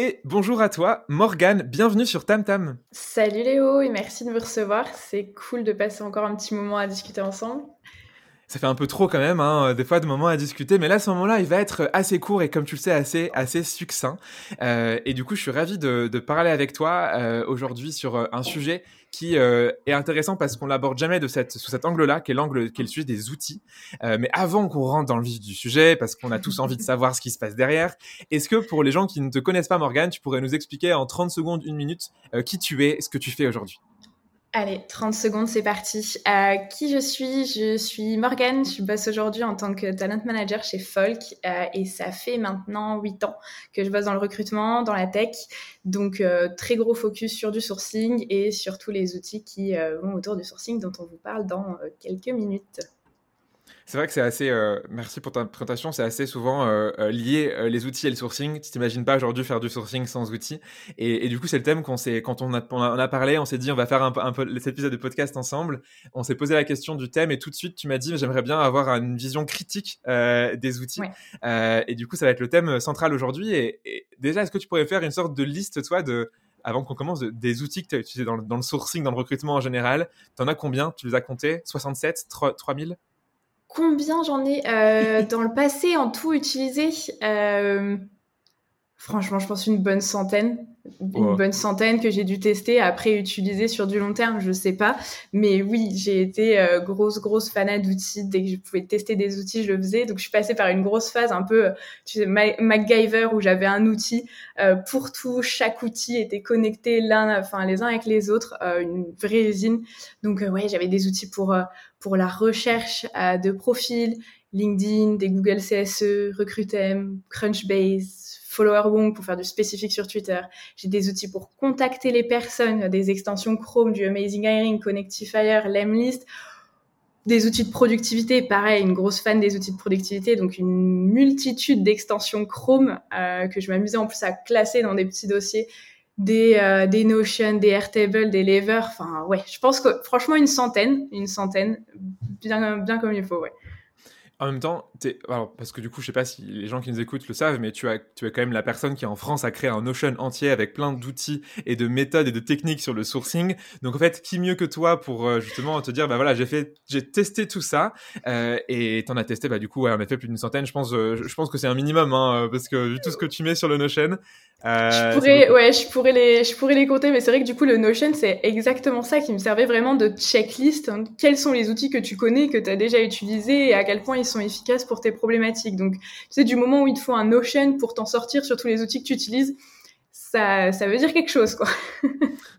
Et bonjour à toi, Morgane, bienvenue sur Tam Tam. Salut Léo et merci de me recevoir. C'est cool de passer encore un petit moment à discuter ensemble. Ça fait un peu trop quand même, hein, des fois de moments à discuter, mais là ce moment-là il va être assez court et comme tu le sais assez assez succinct. Euh, et du coup je suis ravi de, de parler avec toi euh, aujourd'hui sur euh, un sujet qui euh, est intéressant parce qu'on l'aborde jamais de cette, sous cet angle-là, qui est l'angle, qui est le sujet des outils. Euh, mais avant qu'on rentre dans le vif du sujet, parce qu'on a tous envie de savoir ce qui se passe derrière, est-ce que pour les gens qui ne te connaissent pas, Morgane, tu pourrais nous expliquer en 30 secondes, une minute, euh, qui tu es, ce que tu fais aujourd'hui? Allez, 30 secondes, c'est parti. Euh, qui je suis? Je suis Morgane, je bosse aujourd'hui en tant que talent manager chez Folk euh, et ça fait maintenant 8 ans que je bosse dans le recrutement, dans la tech. Donc, euh, très gros focus sur du sourcing et sur tous les outils qui euh, vont autour du sourcing dont on vous parle dans euh, quelques minutes. C'est vrai que c'est assez, euh, merci pour ta présentation, c'est assez souvent euh, euh, lié euh, les outils et le sourcing. Tu t'imagines pas aujourd'hui faire du sourcing sans outils. Et, et du coup, c'est le thème qu'on s'est, quand on a, on a, parlé, on s'est dit on va faire un, un peu cet épisode de podcast ensemble. On s'est posé la question du thème et tout de suite tu m'as dit j'aimerais bien avoir une vision critique des outils. Ouais. et du coup, ça va être le thème central aujourd'hui. Et, et déjà, est-ce que tu pourrais faire une sorte de liste, toi, de avant qu'on commence, de, des outils que tu as utilisés dans le, dans le sourcing, dans le recrutement en général? Tu en as combien? Tu les as comptés? 67 3000 Combien j'en ai euh, dans le passé en tout utilisé euh, Franchement, je pense une bonne centaine. Une bonne centaine que j'ai dû tester, après utiliser sur du long terme, je sais pas. Mais oui, j'ai été euh, grosse, grosse fanat d'outils. Dès que je pouvais tester des outils, je le faisais. Donc, je suis passée par une grosse phase un peu, euh, tu sais, Ma- MacGyver, où j'avais un outil euh, pour tout. Chaque outil était connecté l'un, enfin, les uns avec les autres. euh, une vraie usine. Donc, euh, ouais, j'avais des outils pour, euh, pour la recherche de profils, LinkedIn, des Google CSE, Recruitem, Crunchbase, Follower pour faire du spécifique sur Twitter. J'ai des outils pour contacter les personnes, des extensions Chrome, du Amazing Hiring, Connectifier, Lemlist. Des outils de productivité, pareil, une grosse fan des outils de productivité, donc une multitude d'extensions Chrome euh, que je m'amusais en plus à classer dans des petits dossiers, des, euh, des Notion, des Airtable, des Lever, enfin ouais, je pense que franchement une centaine, une centaine, bien comme il faut, ouais. En même temps, t'es- alors, parce que du coup, je sais pas si les gens qui nous écoutent le savent, mais tu as, tu es quand même la personne qui en France a créé un Notion entier avec plein d'outils et de méthodes et de techniques sur le sourcing. Donc en fait, qui mieux que toi pour euh, justement te dire, bah voilà, j'ai fait, j'ai testé tout ça euh, et t'en as testé, bah du coup, ouais, on a fait plus d'une centaine. Je pense, euh, je pense que c'est un minimum, hein, euh, parce que vu tout ce que tu mets sur le Notion, euh, Je pourrais, ouais, je pourrais les, je pourrais les compter, mais c'est vrai que du coup, le Notion, c'est exactement ça qui me servait vraiment de checklist. hein. Quels sont les outils que tu connais, que tu as déjà utilisés et à quel point ils sont efficaces pour tes problématiques. Donc, tu sais, du moment où il te faut un Notion pour t'en sortir sur tous les outils que tu utilises, ça, ça veut dire quelque chose, quoi.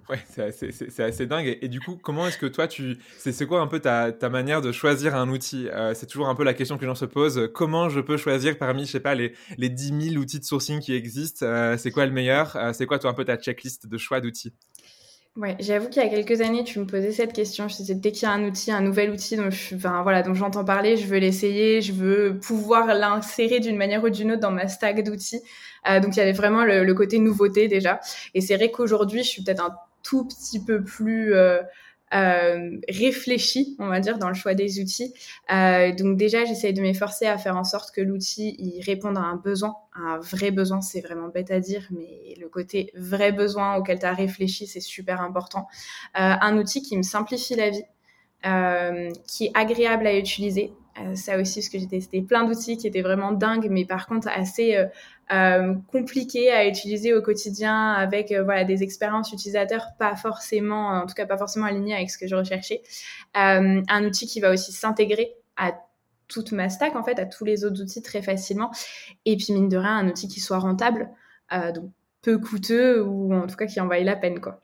Ouais, c'est assez, dingue. Et, du coup, comment est-ce que toi, tu, c'est quoi un peu ta, ta manière de choisir un outil? Euh, C'est toujours un peu la question que les gens se posent. Comment je peux choisir parmi, je sais pas, les, les 10 000 outils de sourcing qui existent? Euh, C'est quoi le meilleur? Euh, C'est quoi, toi, un peu ta checklist de choix d'outils? Ouais, j'avoue qu'il y a quelques années, tu me posais cette question. Je disais, dès qu'il y a un outil, un nouvel outil dont je, voilà, dont j'entends parler, je veux l'essayer, je veux pouvoir l'insérer d'une manière ou d'une autre dans ma stack d'outils. Euh, donc, il y avait vraiment le, le côté nouveauté déjà. Et c'est vrai qu'aujourd'hui, je suis peut-être un tout petit peu plus euh, euh, réfléchie, on va dire, dans le choix des outils. Euh, donc déjà, j'essaye de m'efforcer à faire en sorte que l'outil il réponde à un besoin, à un vrai besoin. C'est vraiment bête à dire, mais le côté vrai besoin auquel tu as réfléchi, c'est super important. Euh, un outil qui me simplifie la vie, euh, qui est agréable à utiliser, ça aussi, parce que j'ai testé plein d'outils qui étaient vraiment dingues, mais par contre assez euh, compliqués à utiliser au quotidien avec voilà des expériences utilisateurs pas forcément, en tout cas pas forcément alignées avec ce que je recherchais. un outil qui va aussi s'intégrer à toute ma stack en fait, à tous les autres outils très facilement. Et puis mine de rien, un outil qui soit rentable, donc peu coûteux ou en tout cas qui en vaille la peine quoi.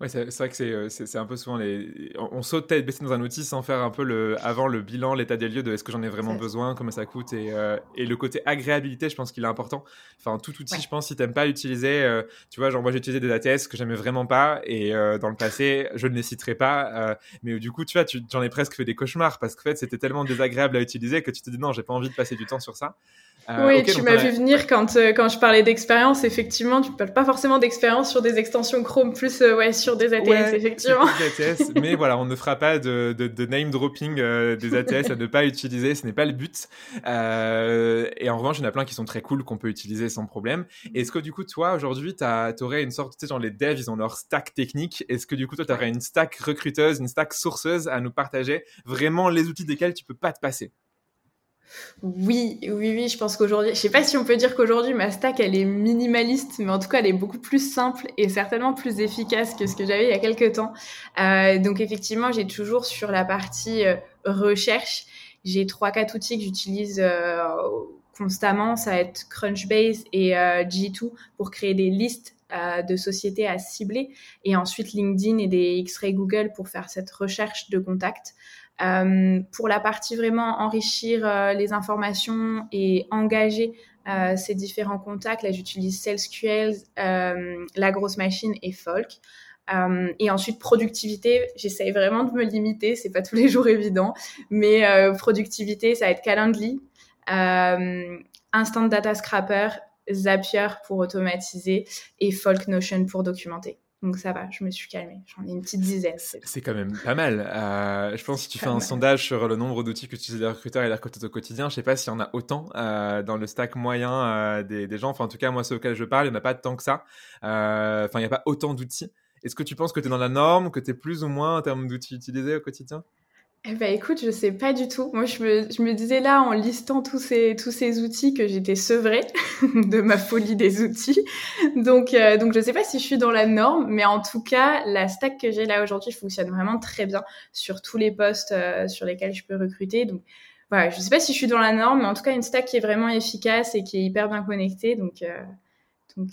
Ouais, c'est vrai que euh, c'est un peu souvent les. On, saute tête baissée dans un outil sans faire un peu le, avant le bilan, l'état des lieux de est-ce que j'en ai vraiment besoin, comment ça coûte et, euh, et le côté agréabilité, je pense qu'il est important. Enfin, tout outil, je pense, si t'aimes pas l'utiliser, euh, tu vois, genre moi j'ai utilisé des ATS que j'aimais vraiment pas et dans le passé, je ne les citerai pas, mais du coup, tu vois, j'en ai presque fait des cauchemars parce qu'en fait, c'était tellement désagréable à utiliser que tu te dis non, j'ai pas envie de passer du temps sur ça. Euh, oui, tu m'as vu venir quand, euh, quand je parlais d'expérience. Effectivement, tu parles pas forcément d'expérience sur des extensions Chrome, plus euh, ouais, sur des ATS, effectivement. ATS, mais voilà, on ne fera pas de, de, de name dropping des ATS à ne pas utiliser. Ce n'est pas le but. et en revanche, il y en a plein qui sont très cool qu'on peut utiliser sans problème. Est-ce que du coup, toi, aujourd'hui, tu aurais une sorte, tu sais, genre les devs, ils ont leur stack technique. Est-ce que du coup, toi, tu aurais une stack recruteuse, une stack sourceuse à nous partager Vraiment les outils desquels tu peux pas te passer? Oui, oui, oui, je pense qu'aujourd'hui, je sais pas si on peut dire qu'aujourd'hui ma stack elle est minimaliste, mais en tout cas elle est beaucoup plus simple et certainement plus efficace que ce que j'avais il y a quelques temps. Euh, donc effectivement, j'ai toujours sur la partie euh, recherche, j'ai trois quatre outils que j'utilise euh, constamment, ça va être Crunchbase et G2 pour créer des listes de sociétés à cibler et ensuite LinkedIn et des X-Ray Google pour faire cette recherche de contacts. Euh, pour la partie vraiment enrichir euh, les informations et engager euh, ces différents contacts, là j'utilise SalesQL, la grosse machine et Folk. et ensuite productivité, j'essaye vraiment de me limiter, c'est pas tous les jours évident, mais productivité ça va être Calendly, Instant Data Scrapper, Zapier pour automatiser et Folk Notion pour documenter. Donc ça va, je me suis calmée. J'en ai une petite dizaine. C'est quand même pas mal. Euh, je pense que si tu fais un sondage sur le nombre d'outils que tu utilises les recruteurs et les recruteurs au quotidien, je sais pas s'il y en a autant euh, dans le stack moyen euh, des, gens. Enfin, en tout cas, moi, ceux auxquels je parle, il n'y en a pas tant que ça. Enfin, il n'y a pas autant d'outils. Est-ce que tu penses que tu es dans la norme, que tu es plus ou moins en termes d'outils utilisés au quotidien? Eh ben écoute, je sais pas du tout. Moi, je me, je me disais là, en listant tous ces, tous ces outils, que j'étais sevrée de ma folie des outils. Donc, euh, donc je sais pas si je suis dans la norme, mais en tout cas, la stack que j'ai là aujourd'hui fonctionne vraiment très bien sur tous les postes euh, sur lesquels je peux recruter. Donc, voilà, je sais pas si je suis dans la norme, mais en tout cas, une stack qui est vraiment efficace et qui est hyper bien connectée. Donc, euh, donc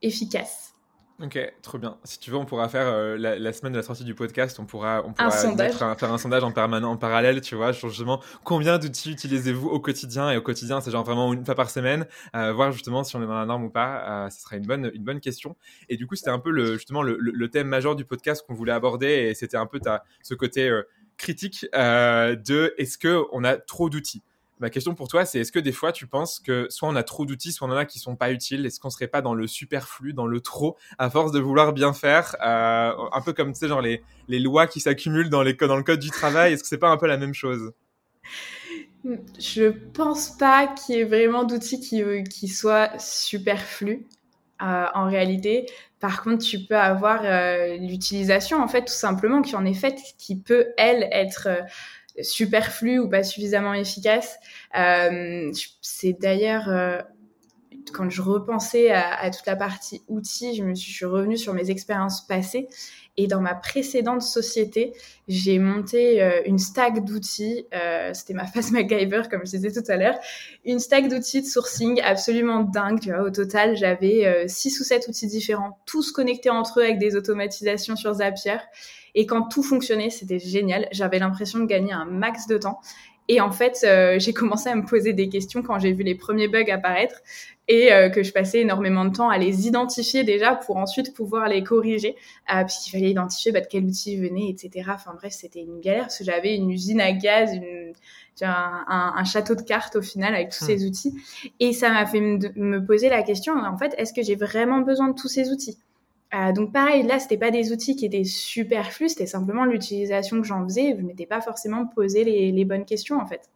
efficace. Ok, trop bien. Si tu veux, on pourra faire euh, la, semaine de la sortie du podcast, on pourra, on pourra faire un sondage en permanent, en parallèle, tu vois, justement combien d'outils utilisez-vous au quotidien et au quotidien, c'est genre vraiment une fois par semaine, euh, voir justement si on est dans la norme ou pas. Euh, ce sera une bonne, une bonne question. Et du coup, c'était un peu le, justement le, le, thème majeur du podcast qu'on voulait aborder et c'était un peu ta, ce côté critique de est-ce que on a trop d'outils? Ma question pour toi, c'est est-ce que des fois tu penses que soit on a trop d'outils, soit on en a qui sont pas utiles? Est-ce qu'on serait pas dans le superflu, dans le trop, à force de vouloir bien faire? Euh, Un peu comme tu sais, genre les, les lois qui s'accumulent dans, les, dans le code du travail. Est-ce que c'est pas un peu la même chose? Je pense pas qu'il y ait vraiment d'outils qui, euh, qui soient superflus. Euh, en réalité, par contre, tu peux avoir l'utilisation, en fait, tout simplement, qui en est faite, qui peut, elle, être superflu ou pas suffisamment efficace. Euh, c'est d'ailleurs euh, quand je repensais à, toute la partie outils, je me suis, revenue sur mes expériences passées. Et dans ma précédente société, j'ai monté euh, une stack d'outils. Euh, C'était ma phase MacGyver, comme je disais tout à l'heure. Une stack d'outils de sourcing absolument dingue. Tu vois, au total, j'avais six ou sept outils différents, tous connectés entre eux avec des automatisations sur Zapier. Et quand tout fonctionnait, c'était génial. J'avais l'impression de gagner un max de temps. Et en fait, euh, j'ai commencé à me poser des questions quand j'ai vu les premiers bugs apparaître et euh, que je passais énormément de temps à les identifier déjà pour ensuite pouvoir les corriger, euh, puisqu'il fallait identifier bah, de quel outil venait, etc. Enfin bref, c'était une galère parce que j'avais une usine à gaz, une, un, un, château de cartes au final avec tous hmm. ces outils. Et ça m'a fait me poser la question, en fait, est-ce que j'ai vraiment besoin de tous ces outils? Euh, donc pareil, là, c'était pas des outils qui étaient superflus, c'était simplement l'utilisation que j'en faisais. Je m'étais pas forcément posé les, bonnes questions en fait.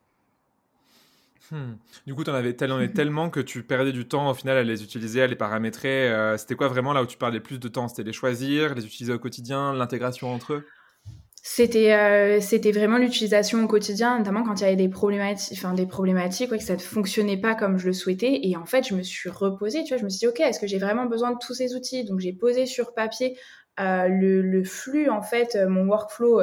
Hmm. Du coup, tu en avais tellement que tu perdais du temps au final à les utiliser, à les paramétrer. Euh, c'était quoi vraiment là où tu perdais plus de temps? C'était les choisir, les utiliser au quotidien, l'intégration entre eux? C'était euh, c'était vraiment l'utilisation au quotidien, notamment quand il y avait des problématiques, enfin des problématiques, ouais, que ça ne fonctionnait pas comme je le souhaitais. Et en fait, je me suis reposée, tu vois, je me suis dit, ok, est-ce que j'ai vraiment besoin de tous ces outils? Donc j'ai posé sur papier euh, le, le, flux, en fait, euh, mon workflow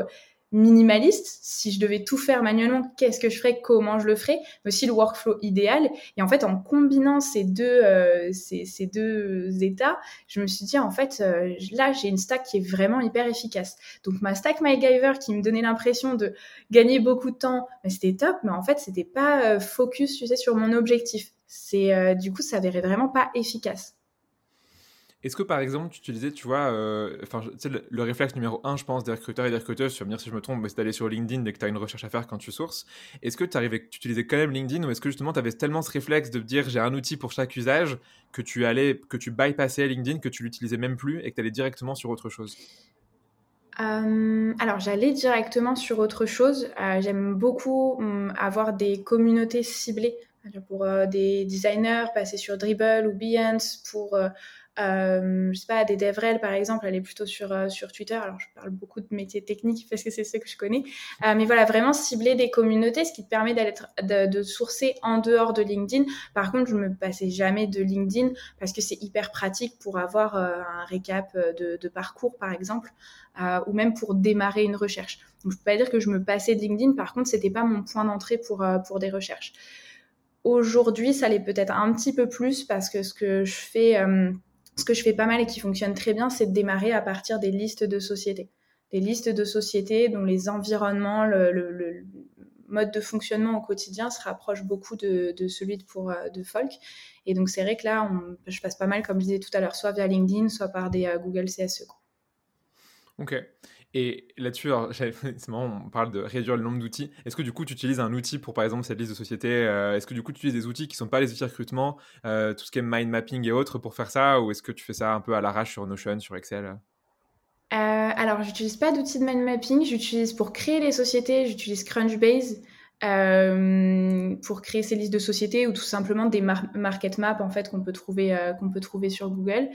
minimaliste. Si je devais tout faire manuellement, qu'est-ce que je ferais, comment je le ferais, mais aussi le workflow idéal. Et en fait, en combinant ces deux, euh, ces, ces, deux états, je me suis dit, en fait, euh, là, j'ai une stack qui est vraiment hyper efficace. Donc, ma stack MyGyver qui me donnait l'impression de gagner beaucoup de temps, c'était top, mais en fait, c'était pas euh, focus, tu sais, sur mon objectif. C'est, du coup, ça s'avérait vraiment pas efficace. Est-ce que par exemple, tu utilisais, tu vois, euh, le, réflexe numéro un, je pense, des recruteurs et des recruteuses, tu vas me dire si je me trompe, c'est d'aller sur LinkedIn dès que tu as une recherche à faire quand tu sources. Est-ce que tu arrivais, tu utilisais quand même LinkedIn ou est-ce que justement tu avais tellement ce réflexe de dire j'ai un outil pour chaque usage que tu allais, que tu bypassais LinkedIn, que tu l'utilisais même plus et que tu allais directement sur autre chose? Euh, alors j'allais directement sur autre chose. Euh, j'aime beaucoup hum, avoir des communautés ciblées pour des designers, passer sur Dribble ou Behance, pour je sais pas, des DevRel par exemple, elle est plutôt sur, euh, sur Twitter. Alors je parle beaucoup de métiers techniques parce que c'est ce que je connais. Euh, mais voilà, vraiment cibler des communautés, ce qui te permet de, de, sourcer en dehors de LinkedIn. Par contre, je me passais jamais de LinkedIn parce que c'est hyper pratique pour avoir euh, un récap de, de, parcours par exemple, euh, ou même pour démarrer une recherche. Donc je peux pas dire que je me passais de LinkedIn. Par contre, c'était pas mon point d'entrée pour, pour des recherches. Aujourd'hui, ça l'est peut-être un petit peu plus parce que ce que je fais ce que je fais pas mal et qui fonctionne très bien, c'est de démarrer à partir des listes de sociétés. Des listes de sociétés dont les environnements, le, mode de fonctionnement au quotidien se rapproche beaucoup de, celui de, pour, euh, de Folk. Et donc, c'est vrai que là, je passe pas mal, comme je disais tout à l'heure, soit via LinkedIn, soit par des euh, Google CSE. Ok. Et là-dessus, c'est marrant, on parle de réduire le nombre d'outils. Est-ce que du coup, tu utilises un outil pour, par exemple, cette liste de sociétés euh, Est-ce que du coup, tu utilises des outils qui ne sont pas les outils de recrutement, euh, tout ce qui est mind mapping et autres pour faire ça Ou est-ce que tu fais ça un peu à l'arrache sur Notion, sur Excel? Euh, Alors, j'utilise pas d'outils de mind mapping. J'utilise pour créer les sociétés, j'utilise Crunchbase. Pour créer ces listes de sociétés ou tout simplement des market maps en fait qu'on peut trouver qu'on peut trouver sur Google.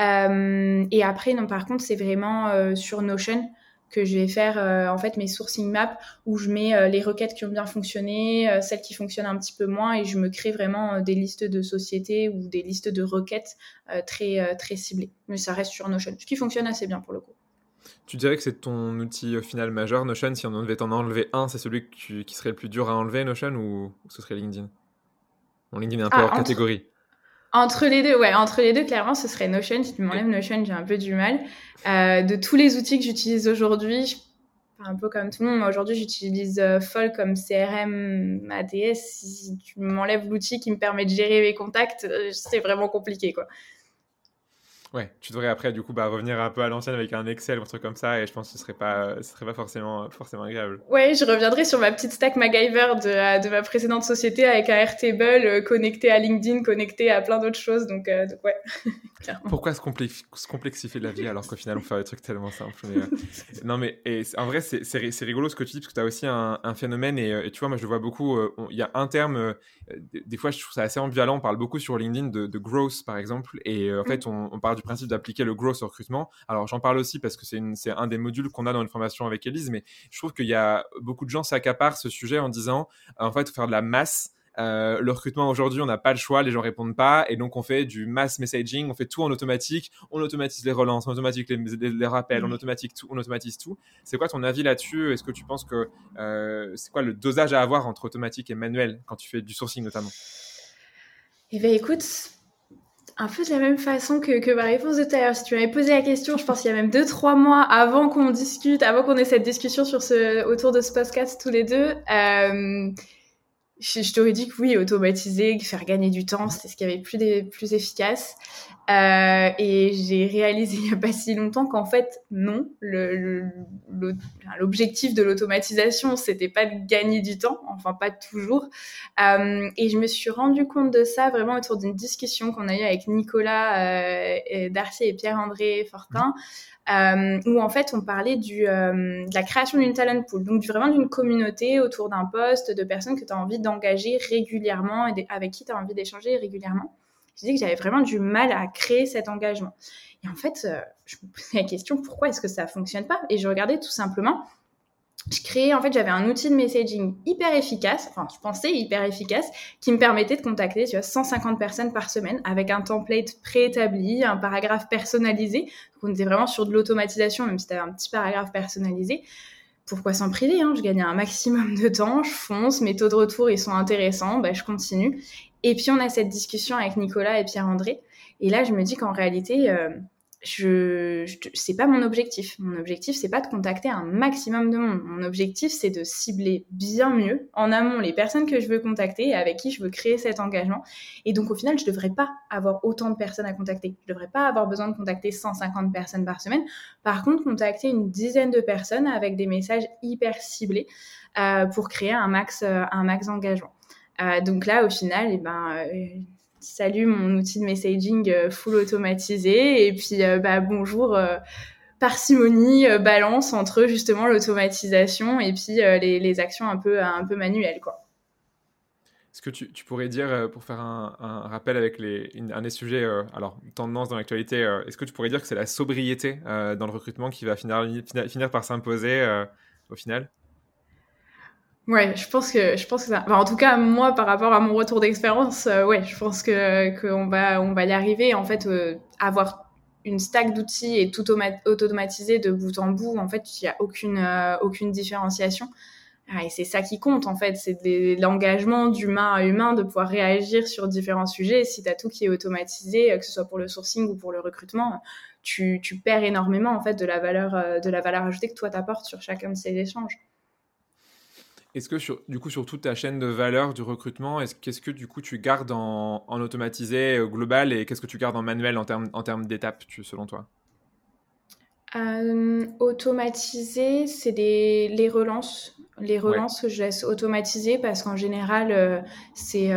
Euh, et après, non, par contre, c'est vraiment euh, sur Notion que je vais faire euh, en fait mes sourcing maps où je mets les requêtes qui ont bien fonctionné, celles qui fonctionnent un petit peu moins et je me crée vraiment des listes de sociétés ou des listes de requêtes très très ciblées. Mais ça reste sur Notion, ce qui fonctionne assez bien pour le coup. Tu dirais que c'est ton outil final majeur, Notion. Si on devait t'en enlever un, c'est celui qui, serait le plus dur à enlever, Notion, ou, ce serait LinkedIn? Bon, LinkedIn est un peu ah, hors catégorie. Entre les deux, ouais, entre les deux, clairement, ce serait Notion. Si tu m'enlèves Notion, j'ai un peu du mal. Euh, de tous les outils que j'utilise aujourd'hui, un peu comme tout le monde, moi aujourd'hui j'utilise euh, Folk comme CRM ATS. Si tu m'enlèves l'outil qui me permet de gérer mes contacts, euh, c'est vraiment compliqué, quoi. Ouais, tu devrais après du coup bah, revenir un peu à l'ancienne avec un Excel ou un truc comme ça et je pense que ce serait pas, ce serait pas forcément, forcément agréable. Ouais, je reviendrai sur ma petite stack MacGyver de, de ma précédente société avec un Airtable euh, connecté à LinkedIn, connecté à plein d'autres choses. Donc, euh, ouais. Pourquoi se, complexifier la vie alors qu'au final on fait des trucs tellement simples euh, Non mais et, en vrai c'est rigolo ce que tu dis parce que tu as aussi un, un phénomène et, tu vois moi je vois beaucoup, il y a un terme, des fois je trouve ça assez ambivalent, on parle beaucoup sur LinkedIn de, de growth par exemple et en mm. fait on, on parle du principe d'appliquer le growth au recrutement. Alors j'en parle aussi parce que c'est un des modules qu'on a dans une formation avec Elise, mais je trouve qu'il y a beaucoup de gens s'accaparent ce sujet en disant en fait faire de la masse. Euh, le recrutement aujourd'hui, on n'a pas le choix, les gens répondent pas, et donc on fait du mass messaging, on fait tout en automatique, on automatise les relances, on automatise les, rappels, on mmh. automatise tout, on automatise tout. C'est quoi ton avis là-dessus? Est-ce que tu penses que euh, c'est quoi le dosage à avoir entre automatique et manuel quand tu fais du sourcing notamment? Eh bien, écoute, un peu de la même façon que, que ma réponse de tout à. Si tu m'avais posé la question, je pense qu'il y a même deux, trois mois avant qu'on discute, avant qu'on ait cette discussion sur ce, autour de ce podcast tous les deux, euh, je, t'aurais dit que oui, automatiser, faire gagner du temps, c'était ce qui avait plus, des, plus efficace. Euh, et j'ai réalisé il n'y a pas si longtemps qu'en fait, non. L'objectif de l'automatisation, c'était pas de gagner du temps, enfin pas toujours. Euh, et je me suis rendu compte de ça vraiment autour d'une discussion qu'on a eue avec Nicolas euh, Darcy et Pierre-André Fortin. Euh, où en fait on parlait du, euh, de la création d'une talent pool, donc vraiment d'une communauté autour d'un poste, de personnes que tu as envie d'engager régulièrement et avec qui tu as envie d'échanger régulièrement. je disais que j'avais vraiment du mal à créer cet engagement. Et en fait, euh, je me posais la question pourquoi est-ce que ça fonctionne pas? Et je regardais tout simplement. Je créais, en fait, j'avais un outil de messaging hyper efficace, enfin, je pensais hyper efficace, qui me permettait de contacter, tu vois, 150 personnes par semaine avec un template préétabli, un paragraphe personnalisé. Donc, on était vraiment sur de l'automatisation, même si c'était un petit paragraphe personnalisé pourquoi s'en priver hein? Je gagnais un maximum de temps, je fonce, mes taux de retour ils sont intéressants, bah, je continue. Et puis on a cette discussion avec Nicolas et Pierre-André. Et là, je me dis qu'en réalité, euh, je, je c'est pas mon objectif. Mon objectif, c'est pas de contacter un maximum de monde. Mon objectif, c'est de cibler bien mieux en amont les personnes que je veux contacter et avec qui je veux créer cet engagement. Et donc, au final, je devrais pas avoir autant de personnes à contacter. Je devrais pas avoir besoin de contacter 150 personnes par semaine. Par contre, contacter une dizaine de personnes avec des messages hyper ciblés euh, pour créer un max, euh, un max d'engagement. Euh, donc là, au final, eh ben, euh, salut mon outil de messaging euh, full automatisé et puis euh, bah, bonjour euh, parcimonie balance entre justement l'automatisation et puis les, actions un peu un peu manuelles quoi. Est-ce que tu, pourrais dire, pour faire un, rappel avec les, un des sujets, alors tendance dans l'actualité, est-ce que tu pourrais dire que c'est la sobriété dans le recrutement qui va finir, finir par s'imposer au final? Ouais, je pense que je pense que ça. En tout cas, moi, par rapport à mon retour d'expérience, euh, ouais, je pense que qu'on va on va y arriver. En fait, euh, avoir une stack d'outils et tout automatisé de bout en bout, en fait, il y a aucune euh, aucune différenciation. Ah, et c'est ça qui compte, en fait, c'est l'engagement d'humain à humain de pouvoir réagir sur différents sujets. Si tu as tout qui est automatisé, que ce soit pour le sourcing ou pour le recrutement, tu, tu perds énormément en fait de la valeur de la valeur ajoutée que toi t'apportes sur chacun de ces échanges. Est-ce que sur, du coup sur toute ta chaîne de valeur du recrutement, est-ce qu'est-ce que du coup tu gardes en, en automatisé euh, global et qu'est-ce que tu gardes en manuel en termes en termes d'étapes selon toi? Euh, Automatisé, c'est les relances. Les relances, ouais. je laisse automatiser parce qu'en général, euh, c'est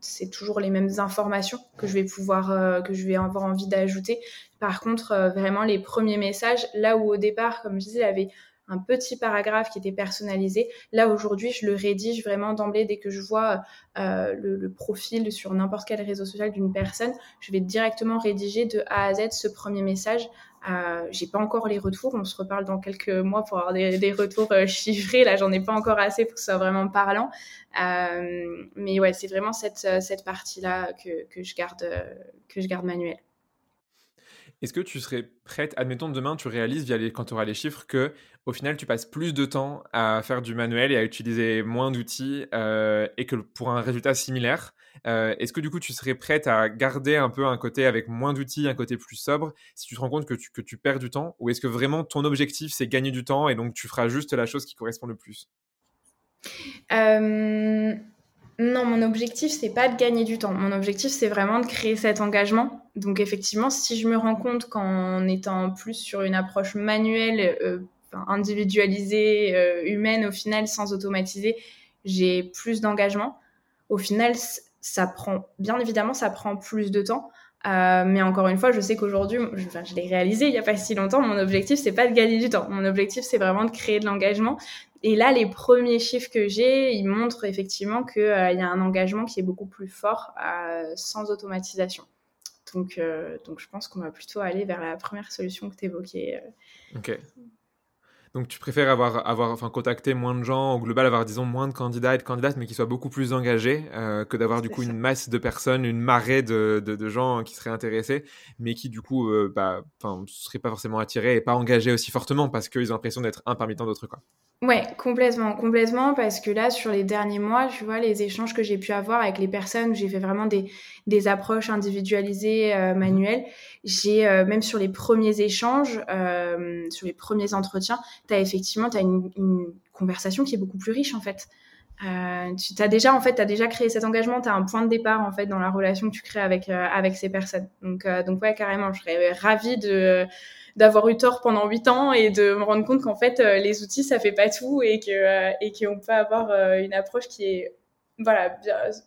c'est toujours les mêmes informations que je vais pouvoir euh, que je vais avoir envie d'ajouter. Par contre, euh, vraiment les premiers messages, là où au départ, comme je disais, il y avait un petit paragraphe qui était personnalisé. Là, aujourd'hui, je le rédige vraiment d'emblée dès que je vois euh, le, profil sur n'importe quel réseau social d'une personne. Je vais directement rédiger de A à Z ce premier message. Euh, j'ai pas encore les retours. On se reparle dans quelques mois pour avoir des, retours euh, chiffrés. Là, j'en ai pas encore assez pour que ce soit vraiment parlant. Euh, mais ouais, c'est vraiment cette, cette partie-là que, que, je garde, que je garde manuelle. Est-ce que tu serais prête, admettons demain tu réalises via quand tu auras les chiffres que au final tu passes plus de temps à faire du manuel et à utiliser moins d'outils euh, et que pour un résultat similaire, euh, est-ce que du coup tu serais prête à garder un peu un côté avec moins d'outils, un côté plus sobre si tu te rends compte que tu, que tu perds du temps ou est-ce que vraiment ton objectif c'est gagner du temps et donc tu feras juste la chose qui correspond le plus? Euh... Non, mon objectif, c'est pas de gagner du temps. Mon objectif, c'est vraiment de créer cet engagement. Donc, effectivement, si je me rends compte qu'en étant plus sur une approche manuelle, individualisée, euh, humaine, au final, sans automatiser, j'ai plus d'engagement. Au final, ça prend, bien évidemment, ça prend plus de temps. Euh, mais encore une fois, je sais qu'aujourd'hui, je, l'ai réalisé il n'y a pas si longtemps. Mon objectif, c'est pas de gagner du temps. Mon objectif, c'est vraiment de créer de l'engagement. Et là, les premiers chiffres que j'ai, ils montrent effectivement qu'il euh, y a un engagement qui est beaucoup plus fort euh, sans automatisation. Donc, donc, je pense qu'on va plutôt aller vers la première solution que tu évoquais. Ok. Donc, tu préfères avoir, avoir, enfin, contacter moins de gens, au global, avoir, disons, moins de candidats et de candidates, mais qui soient beaucoup plus engagés, euh, que d'avoir, du coup, ça. une masse de personnes, une marée de, de, de, gens qui seraient intéressés, mais qui, du coup, euh, bah, ne seraient pas forcément attirés et pas engagés aussi fortement parce qu'ils ont l'impression d'être un parmi tant d'autres, quoi. Ouais, complètement, complètement, parce que là, sur les derniers mois, tu vois, les échanges que j'ai pu avoir avec les personnes où j'ai fait vraiment des, des approches individualisées, euh, manuelles, j'ai, même sur les premiers échanges, sur les premiers entretiens, tu as effectivement, as une, conversation qui est beaucoup plus riche, en fait. Euh, tu as déjà, en fait, as déjà créé cet engagement, tu as un point de départ, en fait, dans la relation que tu crées avec, avec ces personnes. Donc, donc ouais, carrément, je serais ravie de d'avoir eu tort pendant huit ans et de me rendre compte qu'en fait euh, les outils ça fait pas tout et que euh, et qu'on peut avoir euh, une approche qui est voilà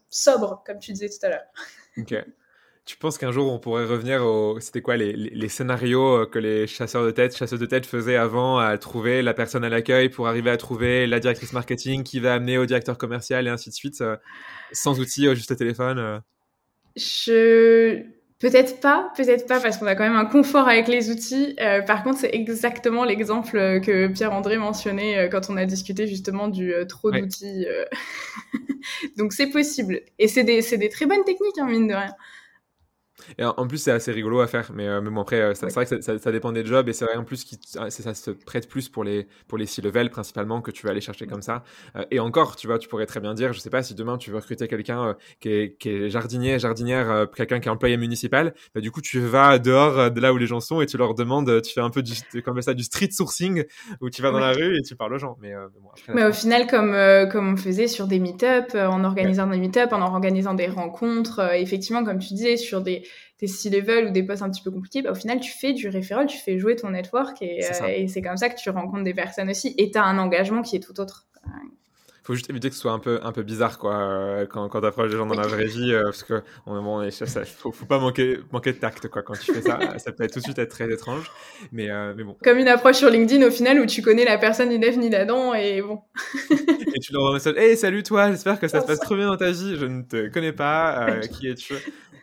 sobre comme tu disais tout à l'heure. Tu penses qu'un jour on pourrait revenir au c'était quoi les, scénarios que les chasseurs de tête chasseuses de tête faisaient avant à trouver la personne à l'accueil pour arriver à trouver la directrice marketing qui va amener au directeur commercial et ainsi de suite sans outils juste au téléphone. Je Peut-être pas, peut-être pas, parce qu'on a quand même un confort avec les outils. Euh, par contre, c'est exactement l'exemple que Pierre-André mentionnait euh, quand on a discuté justement du euh, trop d'outils. Donc c'est possible. Et c'est des, des, très bonnes techniques, hein, mine de rien. Et en, plus, c'est assez rigolo à faire. Mais, euh, mais bon, après, euh, c'est vrai que ça, ça, dépend des jobs. Et c'est vrai en plus que ah, ça se prête plus pour les, pour les C-level principalement que tu vas aller chercher comme ça. Euh, et encore, tu vois, tu pourrais très bien dire, je sais pas, si demain tu veux recruter quelqu'un qui, est, qui est jardinier, jardinière, quelqu'un qui est employé municipal, bah, du coup, tu vas dehors de là où les gens sont et tu leur demandes, tu fais un peu du, comme ça, du street sourcing où tu vas dans la rue et tu parles aux gens. Mais, bon, mais au final, comme, comme on faisait sur des meet-up, en organisant des meet-up, en organisant des rencontres, effectivement, comme tu disais, sur des tes C-level ou des postes un petit peu compliqués, bah, au final, tu fais du referral, tu fais jouer ton network et euh, c'est comme ça que tu rencontres des personnes aussi. Et tu as un engagement qui est tout autre faut juste éviter que ce soit un peu, un peu bizarre quoi, euh, quand, quand tu approches des gens dans la vraie vie, euh, parce que on, bon, ça, faut, faut, pas manquer, manquer de tact quoi, quand tu fais ça. ça peut être tout de suite être très étrange, mais, mais bon. Comme une approche sur LinkedIn au final où tu connais la personne ni d'Eve ni d'Adam et bon. et tu leur message Hey, salut toi, j'espère que ça se passe trop bien dans ta vie, je ne te connais pas, qui es-tu?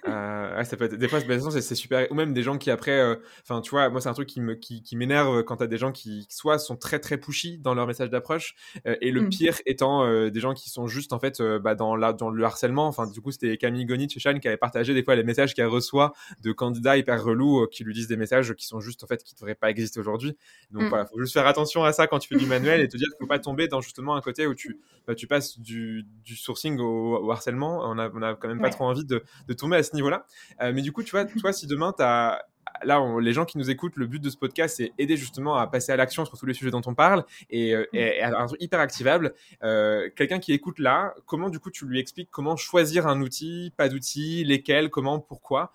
Euh, ça peut être, des fois, c'est super. Ou même des gens qui après, euh, enfin, tu vois, moi, c'est un truc qui me, qui, qui m'énerve quand t'as des gens qui, soit sont très très pushy dans leur message d'approche, euh, et le mm. pire étant euh, des gens qui sont juste en fait bah, dans la, dans le harcèlement. Enfin, du coup, c'était Camille Goni chez Shane qui avait partagé des fois les messages qu'elle reçoit de candidats hyper relous qui lui disent des messages qui sont juste en fait qui devraient pas exister aujourd'hui. Donc mm. voilà, faut juste faire attention à ça quand tu fais du manuel et te dire qu'il faut pas tomber dans justement un côté où tu, bah, tu passes du, du sourcing au, harcèlement. On a, on a quand même pas trop envie de, de tomber à ce niveau-là. Euh, mais du coup, tu vois, toi, si demain, tu as là, les gens qui nous écoutent, le but de ce podcast, c'est aider justement à passer à l'action sur tous les sujets dont on parle et, euh, un truc hyper activable. Euh, quelqu'un qui écoute là, comment du coup tu lui expliques comment choisir un outil, pas d'outil, lesquels, comment, pourquoi?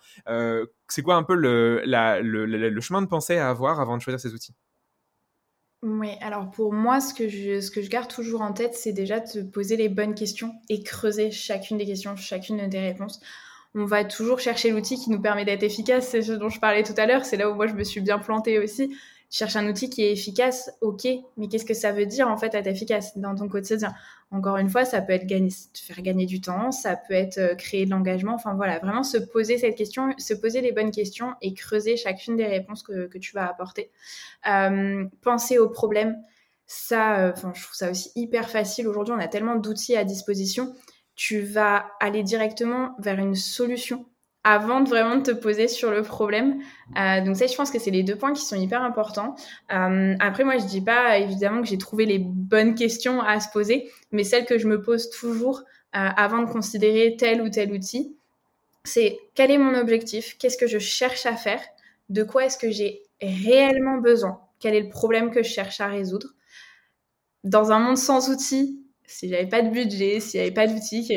C'est quoi un peu le, le, chemin de pensée à avoir avant de choisir ces outils? Oui, alors pour moi, ce que, je, ce que je garde toujours en tête, c'est déjà de poser les bonnes questions et creuser chacune des questions, chacune des réponses on va toujours chercher l'outil qui nous permet d'être efficace. C'est ce dont je parlais tout à l'heure. C'est là où moi je me suis bien plantée aussi. Cherche un outil qui est efficace, ok, mais qu'est-ce que ça veut dire en fait être efficace dans ton quotidien? Encore une fois, ça peut être faire gagner du temps, ça peut être euh, créer de l'engagement. Enfin voilà, vraiment se poser cette question, se poser les bonnes questions et creuser chacune des réponses que, tu vas apporter. Euh, penser aux problèmes, ça, euh, je trouve ça aussi hyper facile. Aujourd'hui, on a tellement d'outils à disposition tu vas aller directement vers une solution avant de vraiment te poser sur le problème. Euh, donc ça, je pense que c'est les deux points qui sont hyper importants. Euh, après, moi, je dis pas évidemment que j'ai trouvé les bonnes questions à se poser, mais celles que je me pose toujours euh, avant de considérer tel ou tel outil, c'est quel est mon objectif? Qu'est-ce que je cherche à faire? De quoi est-ce que j'ai réellement besoin? Quel est le problème que je cherche à résoudre? Dans un monde sans outils, si j'avais pas de budget, s'il n'y avait pas d'outils,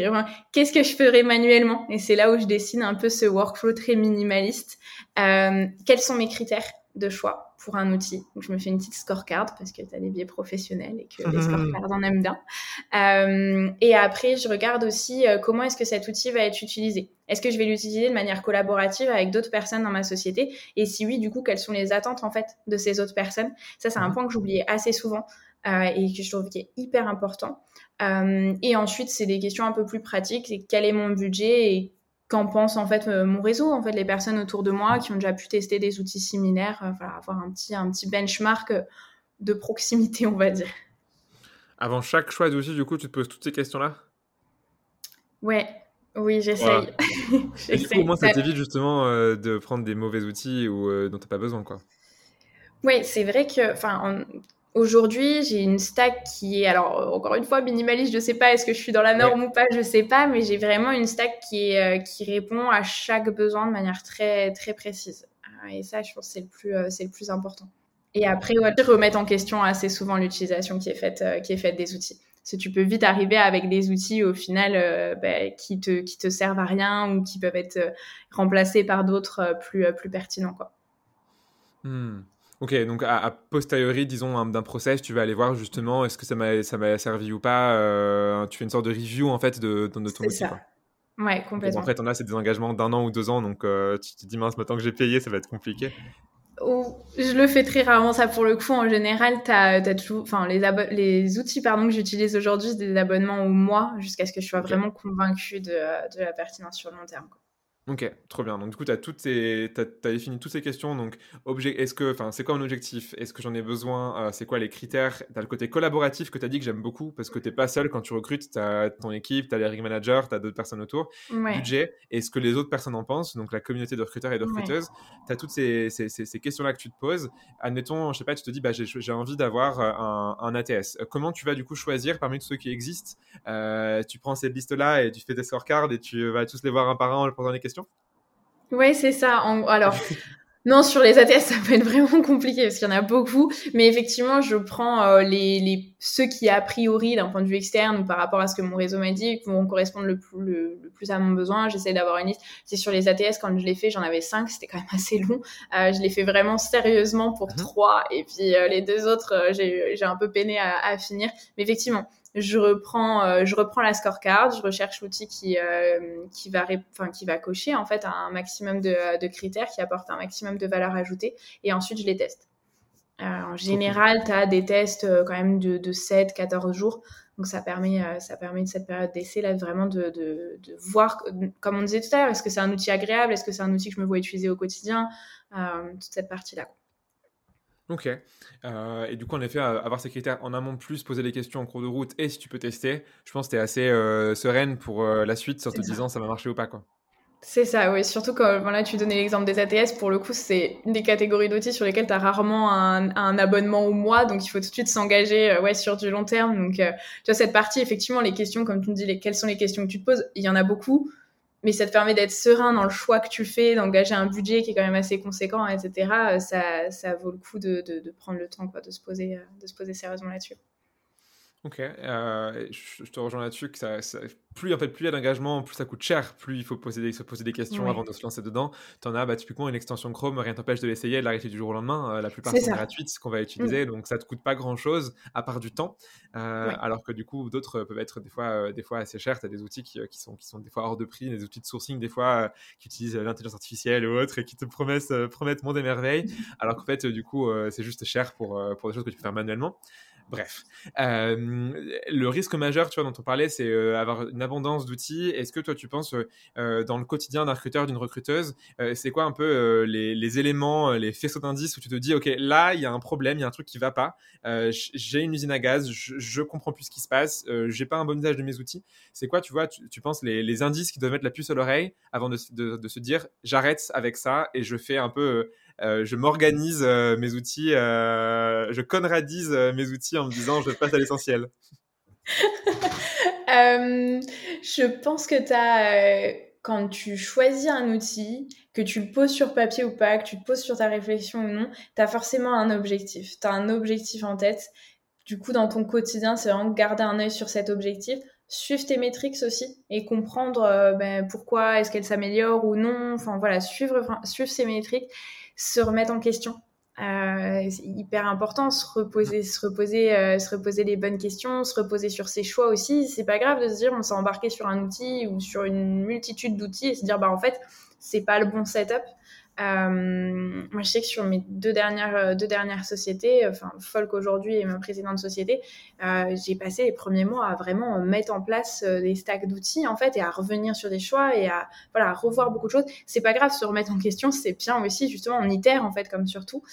qu'est-ce que je ferais manuellement? Et c'est là où je dessine un peu ce workflow très minimaliste. Euh, quels sont mes critères de choix pour un outil? Donc, je me fais une petite scorecard parce que tu as des biais professionnels et que les mmh. scorecards en aiment bien. Euh, et après, je regarde aussi euh, comment est-ce que cet outil va être utilisé? Est-ce que je vais l'utiliser de manière collaborative avec d'autres personnes dans ma société? Et si oui, du coup, quelles sont les attentes en fait de ces autres personnes? Ça, c'est un mmh. point que j'oubliais assez souvent. Euh, et que je trouve qui est hyper important. Euh, et ensuite, c'est des questions un peu plus pratiques. C'est quel est mon budget et qu'en pense en fait euh, mon réseau, en fait les personnes autour de moi qui ont déjà pu tester des outils similaires, voilà, avoir un petit un petit benchmark de proximité, on va dire. Avant chaque choix d'outil, du coup, tu te poses toutes ces questions-là? Ouais, oui, j'essaye. et du coup, au moins, ça t'évite justement de prendre des mauvais outils ou dont tu n'as pas besoin, quoi. Oui, c'est vrai que, enfin, Aujourd'hui, j'ai une stack qui est, alors encore une fois, minimaliste, je sais pas, est-ce que je suis dans la norme ou pas, je sais pas, mais j'ai vraiment une stack qui, est, euh, qui répond à chaque besoin de manière très, très précise. Euh, et ça, je pense, c'est le plus, euh, c'est le plus important. Et après, ouais, remettre en question assez souvent l'utilisation qui est faite, qui est faite des outils. Parce que tu peux vite arriver avec des outils au final bah, qui te qui te servent à rien ou qui peuvent être remplacés par d'autres plus plus pertinents quoi. Hmm. Ok, donc à, posteriori, disons, d'un process, tu vas aller voir justement est-ce que ça m'a, servi ou pas. Euh, tu fais une sorte de review en fait de, de, ton outil. Ça. Ouais, complètement. en fait, on a c'est des engagements d'un an ou deux ans, donc euh, tu te dis mince, maintenant que j'ai payé, ça va être compliqué. je le fais très rarement ça pour le coup. En général, tu as, toujours, enfin les, les outils pardon que j'utilise aujourd'hui, c'est des abonnements au mois jusqu'à ce que je sois vraiment convaincue de, de, la pertinence sur le long terme. Ok, trop bien. Donc du coup, tu as, toutes as, défini toutes ces questions. Donc, objet, est-ce que, enfin, c'est quoi mon objectif? Est-ce que j'en ai besoin? Euh, C'est quoi les critères? Tu as le côté collaboratif que tu as dit que j'aime beaucoup parce que tu n'es pas seul quand tu recrutes. Tu as ton équipe, tu as les rig managers, tu as d'autres personnes autour. Budget, est ce que les autres personnes en pensent, donc la communauté de recruteurs et de recruteuses. Tu as toutes ces, ces, ces, questions-là que tu te poses. Admettons, je sais pas, tu te dis, bah, j'ai envie d'avoir euh, un, un, ATS. Comment tu vas du coup choisir parmi tous ceux qui existent? Euh, Tu prends cette liste-là et tu fais des scorecards et tu vas tous les voir un par un en leur posant des questions oui, c'est ça. Alors, non, sur les ATS, ça peut être vraiment compliqué parce qu'il y en a beaucoup. Mais effectivement, je prends euh, les, les, ceux qui, a priori, d'un point de vue externe ou par rapport à ce que mon réseau m'a dit, vont correspondre le plus, le, plus à mon besoin. J'essaie d'avoir une liste. C'est sur les ATS, quand je l'ai fait, j'en avais cinq. C'était quand même assez long. Euh, je l'ai fait vraiment sérieusement pour mhm. trois. Et puis, euh, les deux autres, j'ai un peu peiné à, à finir. Mais effectivement, je reprends, euh, je reprends la scorecard, je recherche l'outil qui, euh, qui, va enfin, qui va cocher en fait un maximum de, de, critères, qui apporte un maximum de valeur ajoutée, et ensuite je les teste. Euh, en général, tu as des tests quand même de, de 7, 14 jours, donc ça permet, ça permet de cette période d'essai là vraiment de, de, de, voir, comme on disait tout à l'heure, est-ce que c'est un outil agréable, est-ce que c'est un outil que je me vois utiliser au quotidien, toute cette partie-là. Ok. Euh, et du coup, en effet, avoir ces critères en amont, plus poser des questions en cours de route et si tu peux tester, je pense que tu es assez euh, sereine pour euh, la suite, sur te disant ça va marcher ou pas. quoi. C'est ça, oui. Surtout quand voilà, tu donnais l'exemple des ATS, pour le coup, c'est une des catégories d'outils sur lesquelles tu as rarement un, un, abonnement au mois, donc il faut tout de suite s'engager ouais, sur du long terme. Donc, tu vois, cette partie, effectivement, les questions, comme tu me dis, les, quelles sont les questions que tu te poses, il y en a beaucoup mais ça te permet d'être serein dans le choix que tu fais, d'engager un budget qui est quand même assez conséquent, etc. Ça, ça vaut le coup de, de, prendre le temps quoi, de, se poser, de se poser sérieusement là-dessus. Ok, euh, je, te rejoins là-dessus que ça, plus en fait plus il y a d'engagement, plus ça coûte cher, plus il faut poser des, se poser des questions avant de se lancer dedans. Tu en as bah, typiquement une extension Chrome, rien t'empêche de l'essayer de l'arrêter du jour au lendemain. Euh, la plupart sont gratuites, ce qu'on va utiliser, mm. donc ça te coûte pas grand-chose à part du temps. Euh, alors que du coup d'autres peuvent être des fois, des fois assez chers. Tu as des outils qui, qui, sont, qui sont des fois hors de prix, des outils de sourcing des fois qui utilisent l'intelligence artificielle ou autre et qui te promettent, promettent monde et merveille, alors qu'en fait du coup c'est juste cher pour, pour des choses que tu peux faire manuellement. Bref, euh, le risque majeur, tu vois, dont on parlait, c'est euh, avoir une abondance d'outils. Est-ce que toi, tu penses euh, dans le quotidien d'un recruteur, d'une recruteuse, c'est quoi un peu les, éléments, les faisceaux d'indices où tu te dis, ok, là, il y a un problème, il y a un truc qui va pas. j'ai une usine à gaz, je, je, comprends plus ce qui se passe, j'ai pas un bon usage de mes outils. C'est quoi, tu vois, tu, penses les, indices qui doivent mettre la puce à l'oreille avant de, de se dire, j'arrête avec ça et je fais un peu euh, je m'organise euh, mes outils, euh, je conradise mes outils en me disant je passe à l'essentiel. je pense que tu quand tu choisis un outil, que tu le poses sur papier ou pas, que tu te poses sur ta réflexion ou non, tu as forcément un objectif. Tu as un objectif en tête. Du coup, dans ton quotidien, c'est vraiment garder un œil sur cet objectif suivre tes métriques aussi et comprendre ben, pourquoi est-ce qu'elles s'améliorent ou non. Enfin voilà, suivre, suivre ces métriques se remettre en question. Euh, c'est hyper important, se reposer, se reposer, euh, se reposer les bonnes questions, se reposer sur ses choix aussi. C'est pas grave de se dire on s'est embarqué sur un outil ou sur une multitude d'outils et se dire bah en fait c'est pas le bon setup. Euh, moi, je sais que sur mes deux dernières, euh, deux dernières sociétés, enfin Folk aujourd'hui et ma précédente société, euh, j'ai passé les premiers mois à vraiment mettre en place des stacks d'outils en fait et à revenir sur des choix et à voilà revoir beaucoup de choses. C'est pas grave, se remettre en question, c'est bien aussi justement on itère en fait comme surtout.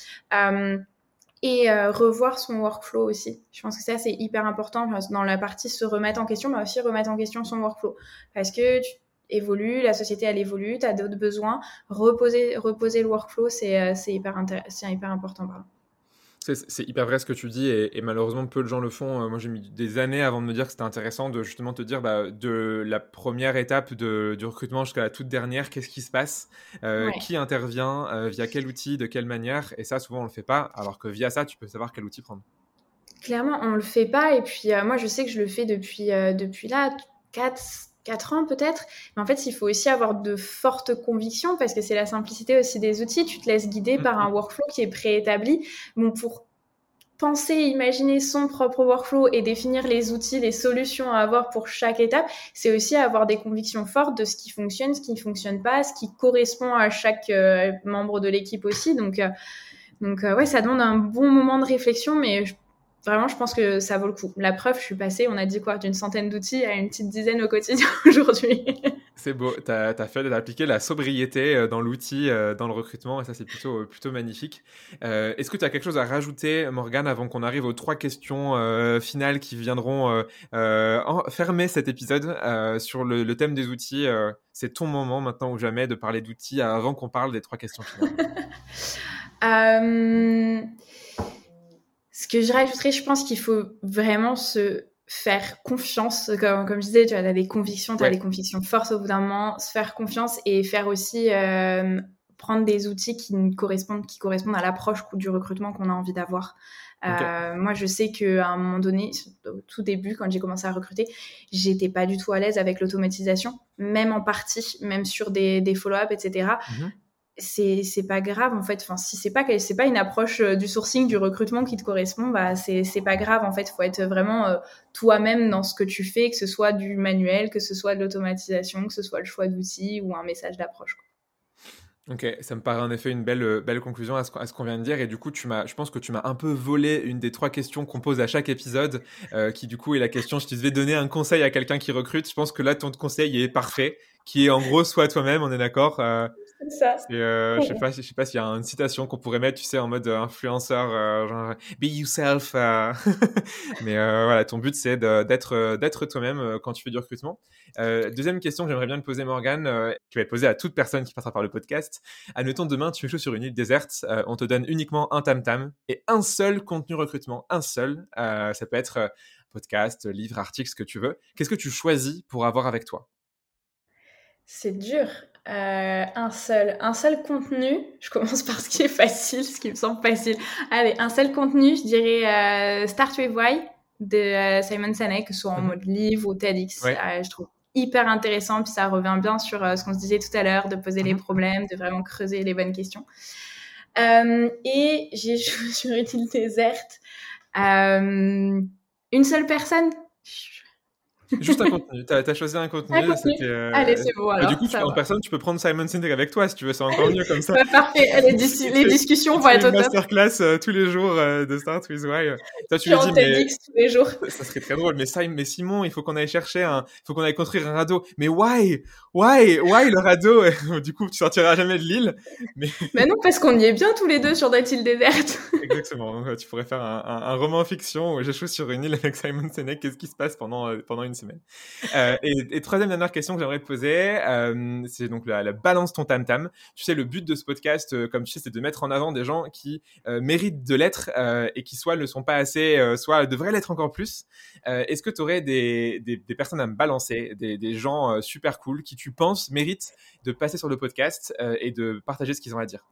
et revoir son workflow aussi. Je pense que ça, c'est hyper important dans la partie se remettre en question, mais aussi remettre en question son workflow. Parce que tu, évolue, la société elle évolue, tu as d'autres besoins, reposer, reposer le workflow, c'est euh, hyper, hyper important. C'est hyper vrai ce que tu dis et, malheureusement peu de gens le font. Euh, moi j'ai mis des années avant de me dire que c'était intéressant de justement te dire bah, de la première étape de, du recrutement jusqu'à la toute dernière, qu'est-ce qui se passe, euh, qui intervient, via quel outil, de quelle manière? Et ça souvent on le fait pas alors que via ça tu peux savoir quel outil prendre. Clairement on le fait pas et puis moi je sais que je le fais depuis, depuis là 4, 4 ans peut-être. Mais en fait, il faut aussi avoir de fortes convictions parce que c'est la simplicité aussi des outils. Tu te laisses guider par un workflow qui est préétabli. Bon, pour penser, imaginer son propre workflow et définir les outils, les solutions à avoir pour chaque étape, c'est aussi avoir des convictions fortes de ce qui fonctionne, ce qui ne fonctionne pas, ce qui correspond à chaque euh, membre de l'équipe aussi. Donc, euh, donc euh, ouais, ça demande un bon moment de réflexion, mais je Vraiment, je pense que ça vaut le coup. La preuve, je suis passée, on a dit quoi, d'une centaine d'outils à une petite dizaine au quotidien aujourd'hui. C'est beau, tu as, fait d'appliquer la sobriété euh, dans l'outil, euh, dans le recrutement, et ça c'est plutôt, plutôt magnifique. Euh, est-ce que tu as quelque chose à rajouter, Morgane, avant qu'on arrive aux trois questions finales qui viendront fermer cet épisode sur le, thème des outils C'est ton moment maintenant ou jamais de parler d'outils avant qu'on parle des trois questions finales? Ce que je rajouterais, je pense qu'il faut vraiment se faire confiance, comme, comme je disais, tu as des convictions, tu as des convictions fortes au bout d'un moment, se faire confiance et faire aussi euh, prendre des outils qui correspondent, qui correspondent à l'approche du recrutement qu'on a envie d'avoir. Euh, moi, je sais qu'à un moment donné, au tout début, quand j'ai commencé à recruter, j'étais pas du tout à l'aise avec l'automatisation, même en partie, même sur des, des follow-up, etc c'est c'est pas grave en fait enfin si c'est pas c'est pas une approche euh, du sourcing du recrutement qui te correspond bah c'est c'est pas grave en fait faut être vraiment euh, toi-même dans ce que tu fais que ce soit du manuel que ce soit de l'automatisation que ce soit le choix d'outils ou un message d'approche Ok, ça me paraît en effet une belle, euh, belle conclusion à ce, qu'on vient de dire. Et du coup, tu m'as, je pense que tu m'as un peu volé une des trois questions qu'on pose à chaque épisode, qui du coup est la question, je te devais donner un conseil à quelqu'un qui recrute. Je pense que là, ton conseil est parfait, qui est en gros, sois toi-même, on est d'accord ça. Euh, je sais pas, je sais pas s'il y a une citation qu'on pourrait mettre, tu sais, en mode euh, influenceur, euh, genre be yourself. Mais voilà, ton but c'est d'être d'être toi-même quand tu fais du recrutement. deuxième question que j'aimerais bien te poser, Morgan, qui va être posée à toute personne qui passera par le podcast. Admettons demain, tu échoues sur une île déserte, on te donne uniquement un tam tam et un seul contenu recrutement, un seul. ça peut être podcast, livre, article, ce que tu veux. Qu'est-ce que tu choisis pour avoir avec toi? C'est dur. Euh, un seul, un seul contenu. Je commence par ce qui est facile, ce qui me semble facile. Allez, un seul contenu, je dirais euh, Start with Why de euh, Simon Sinek, que ce soit en mhm. mode livre ou TEDx. je trouve hyper intéressant, puis ça revient bien sur ce qu'on se disait tout à l'heure, de poser les mhm. problèmes, de vraiment creuser les bonnes questions. et j'ai sur Utilité Déserte. une seule personne, Juste un contenu. Tu as, choisi un contenu. Euh, Allez, c'est bon. Alors, du coup, tu, en personne, tu peux prendre Simon Sinek avec toi si tu veux. C'est encore mieux comme ça. parfait. Les, les discussions vont être au top. masterclass euh, tous les jours euh, de Start with Why. Toi, tu lui dis, mais... tous les jours. Ça serait très drôle. Mais, Simon, mais Simon, il faut qu'on aille chercher un, il faut qu'on aille construire un radeau. Mais why? Why? Why le radeau? du coup, tu sortiras jamais de l'île. Mais... mais non, parce qu'on y est bien tous les deux sur des île déserte. Exactement. Donc, tu pourrais faire un, un, un roman fiction où j'échoue sur une île avec Simon Sinek. Qu'est-ce qui se passe pendant, pendant une semaine? Euh, et, troisième dernière question que j'aimerais te poser, euh, c'est donc la, balance ton tam tam. Tu sais, le but de ce podcast, euh, comme tu sais, c'est de mettre en avant des gens qui méritent de l'être et qui soit ne sont pas assez, soit devraient l'être encore plus. Est-ce que tu aurais des, des, personnes à me balancer, des, des gens super cool qui tu penses méritent de passer sur le podcast et de partager ce qu'ils ont à dire?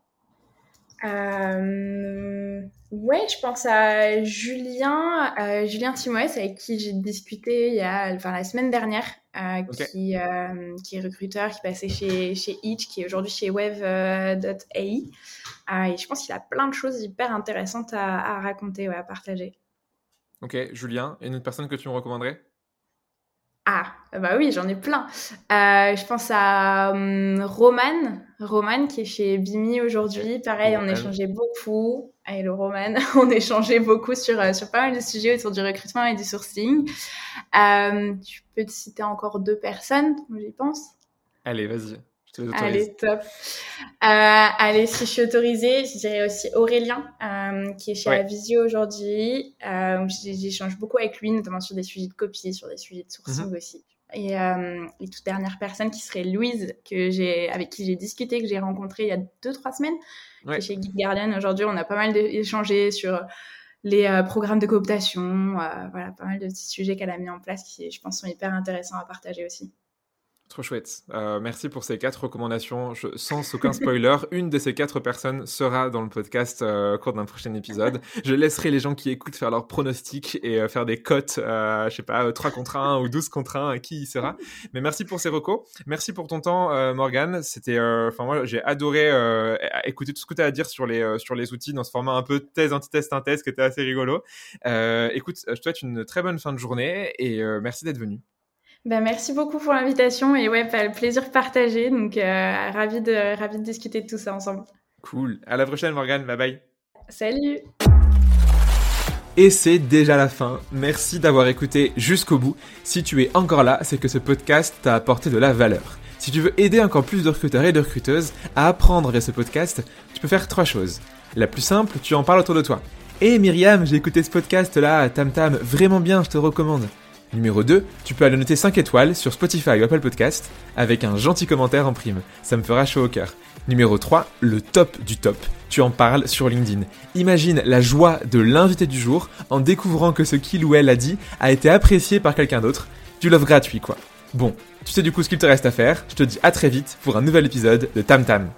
Euh, ouais, je pense à Julien, euh, Julien Timoès, avec qui j'ai discuté il y a, enfin, la semaine dernière, euh, qui, euh, qui est recruteur, qui passait chez, chez Itch, qui est aujourd'hui chez Wave.ai. et je pense qu'il a plein de choses hyper intéressantes à, à raconter, ouais, à partager. Ok, Julien, et une autre personne que tu me recommanderais? Ah, bah oui, j'en ai plein. Euh, je pense à um, Roman, Roman qui est chez Bimi aujourd'hui. Pareil, on échangeait beaucoup. Le Roman, on échangeait beaucoup sur, euh, sur pas mal de sujets autour du recrutement et du sourcing. Euh, tu peux te citer encore deux personnes, j'y pense. Allez, vas-y. Allez, top. Euh, allez, si je suis autorisée, je dirais aussi Aurélien, euh, qui est chez la Visio aujourd'hui. Euh, J'échange beaucoup avec lui, notamment sur des sujets de copie, sur des sujets de sourcing mhm. aussi. Et, euh, et, toute dernière personne qui serait Louise, que j'ai, avec qui j'ai discuté, que j'ai rencontré il y a deux, trois semaines, qui est chez Geek Guardian. Aujourd'hui, on a pas mal échangé sur les euh, programmes de cooptation, euh, voilà, pas mal de petits sujets qu'elle a mis en place qui, je pense, sont hyper intéressants à partager aussi. Trop chouette. Euh, merci pour ces quatre recommandations. Je, sans aucun spoiler, une de ces quatre personnes sera dans le podcast euh, au cours d'un prochain épisode. Je laisserai les gens qui écoutent faire leurs pronostics et euh, faire des cotes, euh, je sais pas, 3 contre 1 ou 12 contre 1, qui y sera. Mais merci pour ces recos. Merci pour ton temps, Morgan. C'était, enfin moi, j'ai adoré écouter tout ce que tu as à dire sur les, sur les outils dans ce format un peu thèse, antithèse, synthèse qui était assez rigolo. écoute, je te souhaite une très bonne fin de journée et merci d'être venu. Ben, merci beaucoup pour l'invitation et ouais, le plaisir partagé. Donc, euh, ravi, de, ravi de discuter de tout ça ensemble. Cool. À la prochaine, Morgane. Bye bye. Salut. Et c'est déjà la fin. Merci d'avoir écouté jusqu'au bout. Si tu es encore là, c'est que ce podcast t'a apporté de la valeur. Si tu veux aider encore plus de recruteurs et de recruteuses à apprendre via ce podcast, tu peux faire trois choses. La plus simple, tu en parles autour de toi. Hé hey Myriam, j'ai écouté ce podcast là, Tam Tam, vraiment bien, je te recommande. Numéro 2, tu peux aller noter 5 étoiles sur Spotify ou Apple Podcast avec un gentil commentaire en prime. Ça me fera chaud au cœur. Numéro 3, le top du top. Tu en parles sur LinkedIn. Imagine la joie de l'invité du jour en découvrant que ce qu'il ou elle a dit a été apprécié par quelqu'un d'autre. Du love gratuit quoi. Bon, tu sais du coup ce qu'il te reste à faire. Je te dis à très vite pour un nouvel épisode de Tam Tam.